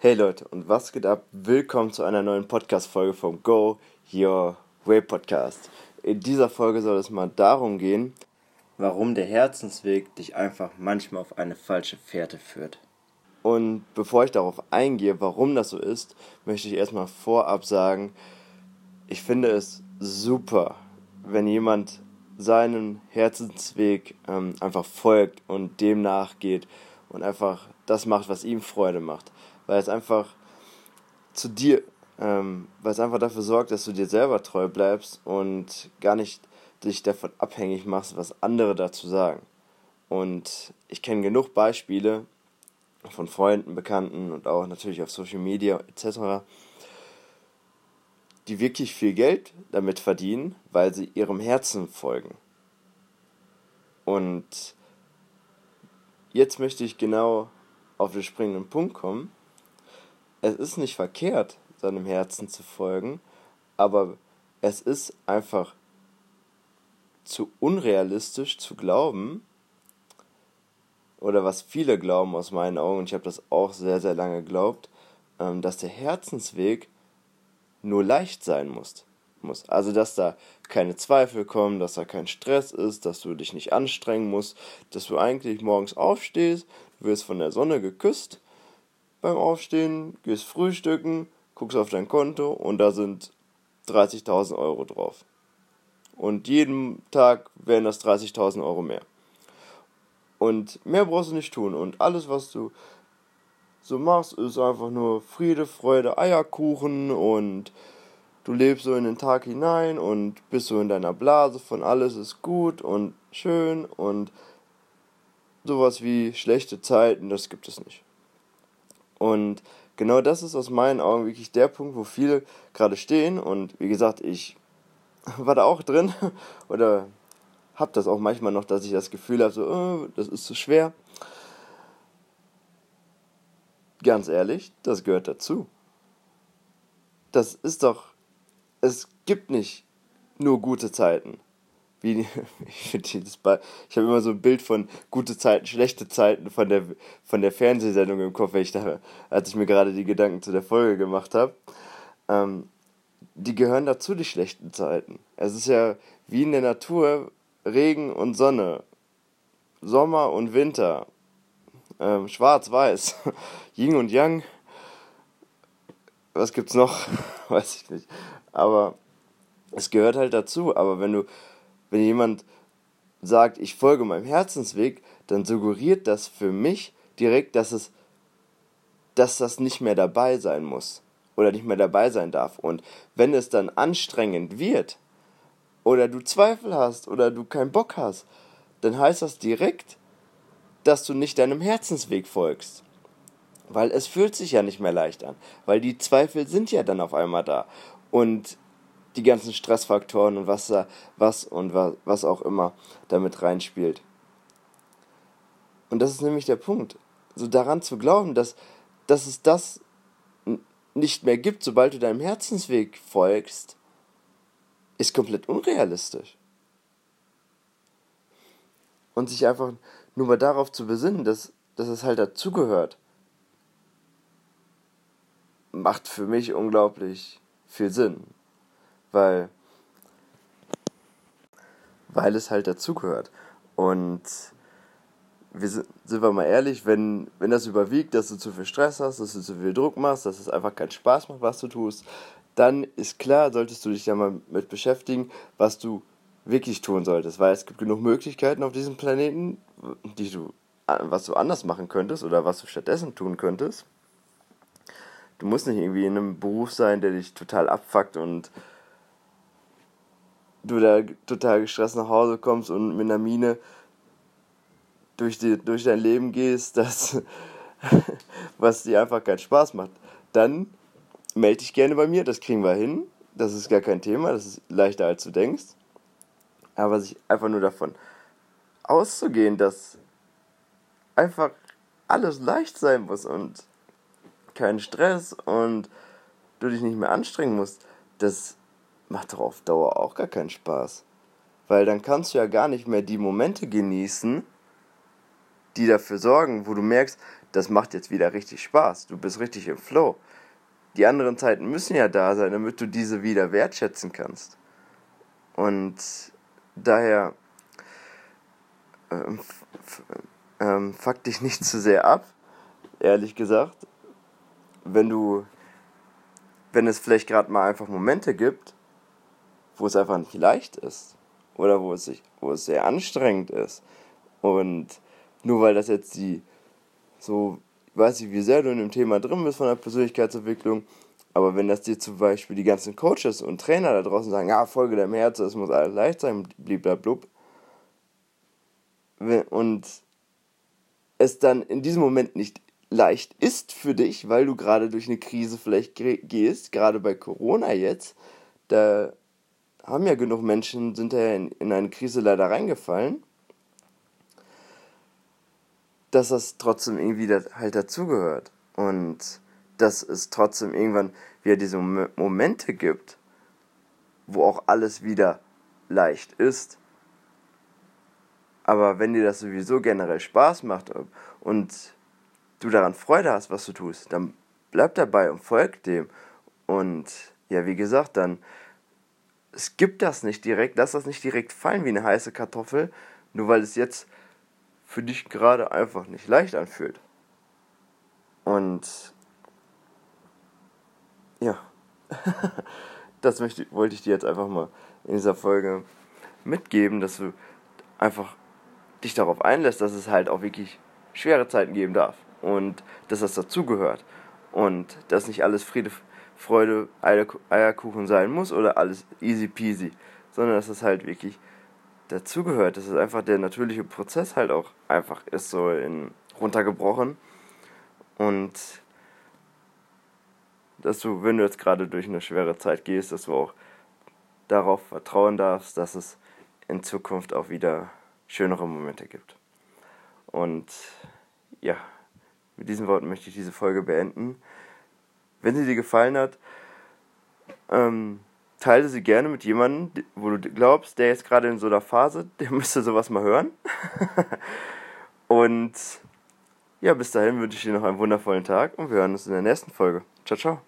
Hey Leute, und was geht ab? Willkommen zu einer neuen Podcast-Folge vom Go Your Way Podcast. In dieser Folge soll es mal darum gehen, warum der Herzensweg dich einfach manchmal auf eine falsche Fährte führt. Und bevor ich darauf eingehe, warum das so ist, möchte ich erstmal vorab sagen, ich finde es super, wenn jemand seinen Herzensweg ähm, einfach folgt und dem nachgeht und einfach das macht, was ihm Freude macht weil es einfach zu dir, ähm, weil es einfach dafür sorgt, dass du dir selber treu bleibst und gar nicht dich davon abhängig machst, was andere dazu sagen. Und ich kenne genug Beispiele von Freunden, Bekannten und auch natürlich auf Social Media etc., die wirklich viel Geld damit verdienen, weil sie ihrem Herzen folgen. Und jetzt möchte ich genau auf den springenden Punkt kommen es ist nicht verkehrt, seinem Herzen zu folgen, aber es ist einfach zu unrealistisch zu glauben, oder was viele glauben aus meinen Augen, und ich habe das auch sehr, sehr lange geglaubt, ähm, dass der Herzensweg nur leicht sein muss. Muss. Also, dass da keine Zweifel kommen, dass da kein Stress ist, dass du dich nicht anstrengen musst, dass du eigentlich morgens aufstehst, du wirst von der Sonne geküsst beim Aufstehen, gehst frühstücken, guckst auf dein Konto und da sind 30.000 Euro drauf. Und jeden Tag werden das 30.000 Euro mehr. Und mehr brauchst du nicht tun. Und alles, was du so machst, ist einfach nur Friede, Freude, Eierkuchen und du lebst so in den Tag hinein und bist so in deiner Blase von alles ist gut und schön und sowas wie schlechte Zeiten, das gibt es nicht. Und genau das ist aus meinen Augen wirklich der Punkt, wo viele gerade stehen. Und wie gesagt, ich war da auch drin oder habe das auch manchmal noch, dass ich das Gefühl habe, so, oh, das ist zu schwer. Ganz ehrlich, das gehört dazu. Das ist doch, es gibt nicht nur gute Zeiten wie, ich ich habe immer so ein Bild von gute Zeiten, schlechte Zeiten von der, von der Fernsehsendung im Kopf, ich da, als ich mir gerade die Gedanken zu der Folge gemacht habe. Ähm, die gehören dazu, die schlechten Zeiten. Es ist ja wie in der Natur Regen und Sonne, Sommer und Winter, ähm, Schwarz-Weiß, Yin und Yang. Was gibt's noch? Weiß ich nicht. Aber es gehört halt dazu. Aber wenn du wenn jemand sagt, ich folge meinem Herzensweg, dann suggeriert das für mich direkt, dass es dass das nicht mehr dabei sein muss oder nicht mehr dabei sein darf. Und wenn es dann anstrengend wird oder du Zweifel hast oder du keinen Bock hast, dann heißt das direkt, dass du nicht deinem Herzensweg folgst. Weil es fühlt sich ja nicht mehr leicht an, weil die Zweifel sind ja dann auf einmal da. Und die ganzen Stressfaktoren und was, was und was, was auch immer damit reinspielt. Und das ist nämlich der Punkt. So daran zu glauben, dass, dass es das nicht mehr gibt, sobald du deinem Herzensweg folgst, ist komplett unrealistisch. Und sich einfach nur mal darauf zu besinnen, dass, dass es halt dazugehört, macht für mich unglaublich viel Sinn weil, weil es halt dazugehört. Und wir sind, sind wir mal ehrlich, wenn, wenn das überwiegt, dass du zu viel Stress hast, dass du zu viel Druck machst, dass es einfach keinen Spaß macht, was du tust, dann ist klar, solltest du dich ja mal mit beschäftigen, was du wirklich tun solltest, weil es gibt genug Möglichkeiten auf diesem Planeten, die du, was du anders machen könntest oder was du stattdessen tun könntest. Du musst nicht irgendwie in einem Beruf sein, der dich total abfuckt und du da total gestresst nach Hause kommst und mit einer Mine durch, die, durch dein Leben gehst, das, was dir einfach keinen Spaß macht, dann melde dich gerne bei mir, das kriegen wir hin. Das ist gar kein Thema, das ist leichter als du denkst. Aber sich einfach nur davon auszugehen, dass einfach alles leicht sein muss und kein Stress und du dich nicht mehr anstrengen musst, das macht doch auf Dauer auch gar keinen Spaß. Weil dann kannst du ja gar nicht mehr die Momente genießen, die dafür sorgen, wo du merkst, das macht jetzt wieder richtig Spaß. Du bist richtig im Flow. Die anderen Zeiten müssen ja da sein, damit du diese wieder wertschätzen kannst. Und daher ähm, ähm, fuck dich nicht zu sehr ab, ehrlich gesagt. Wenn du, wenn es vielleicht gerade mal einfach Momente gibt, wo es einfach nicht leicht ist oder wo es, sich, wo es sehr anstrengend ist. Und nur weil das jetzt die so, ich weiß nicht, wie sehr du in dem Thema drin bist von der Persönlichkeitsentwicklung, aber wenn das dir zum Beispiel die ganzen Coaches und Trainer da draußen sagen, ja, folge deinem Herz, es muss alles leicht sein, bliblablub, und es dann in diesem Moment nicht leicht ist für dich, weil du gerade durch eine Krise vielleicht gehst, gerade bei Corona jetzt, da haben ja genug Menschen, sind ja in, in eine Krise leider reingefallen dass das trotzdem irgendwie halt dazugehört. Und dass es trotzdem irgendwann wieder diese Momente gibt, wo auch alles wieder leicht ist. Aber wenn dir das sowieso generell Spaß macht und du daran Freude hast, was du tust, dann bleib dabei und folg dem. Und ja, wie gesagt, dann es gibt das nicht direkt, lass das nicht direkt fallen wie eine heiße Kartoffel, nur weil es jetzt für dich gerade einfach nicht leicht anfühlt. Und ja, das möchte, wollte ich dir jetzt einfach mal in dieser Folge mitgeben, dass du einfach dich darauf einlässt, dass es halt auch wirklich schwere Zeiten geben darf und dass das dazugehört und dass nicht alles Friede, Freude, Eierkuchen sein muss oder alles easy peasy, sondern dass es halt wirklich dazugehört. Das ist einfach der natürliche Prozess halt auch einfach ist so in runtergebrochen. Und dass du, wenn du jetzt gerade durch eine schwere Zeit gehst, dass du auch darauf vertrauen darfst, dass es in Zukunft auch wieder schönere Momente gibt. Und ja, mit diesen Worten möchte ich diese Folge beenden. Wenn sie dir gefallen hat, ähm, teile sie gerne mit jemandem, wo du glaubst, der jetzt gerade in so einer Phase, der müsste sowas mal hören. und ja, bis dahin wünsche ich dir noch einen wundervollen Tag und wir hören uns in der nächsten Folge. Ciao, ciao.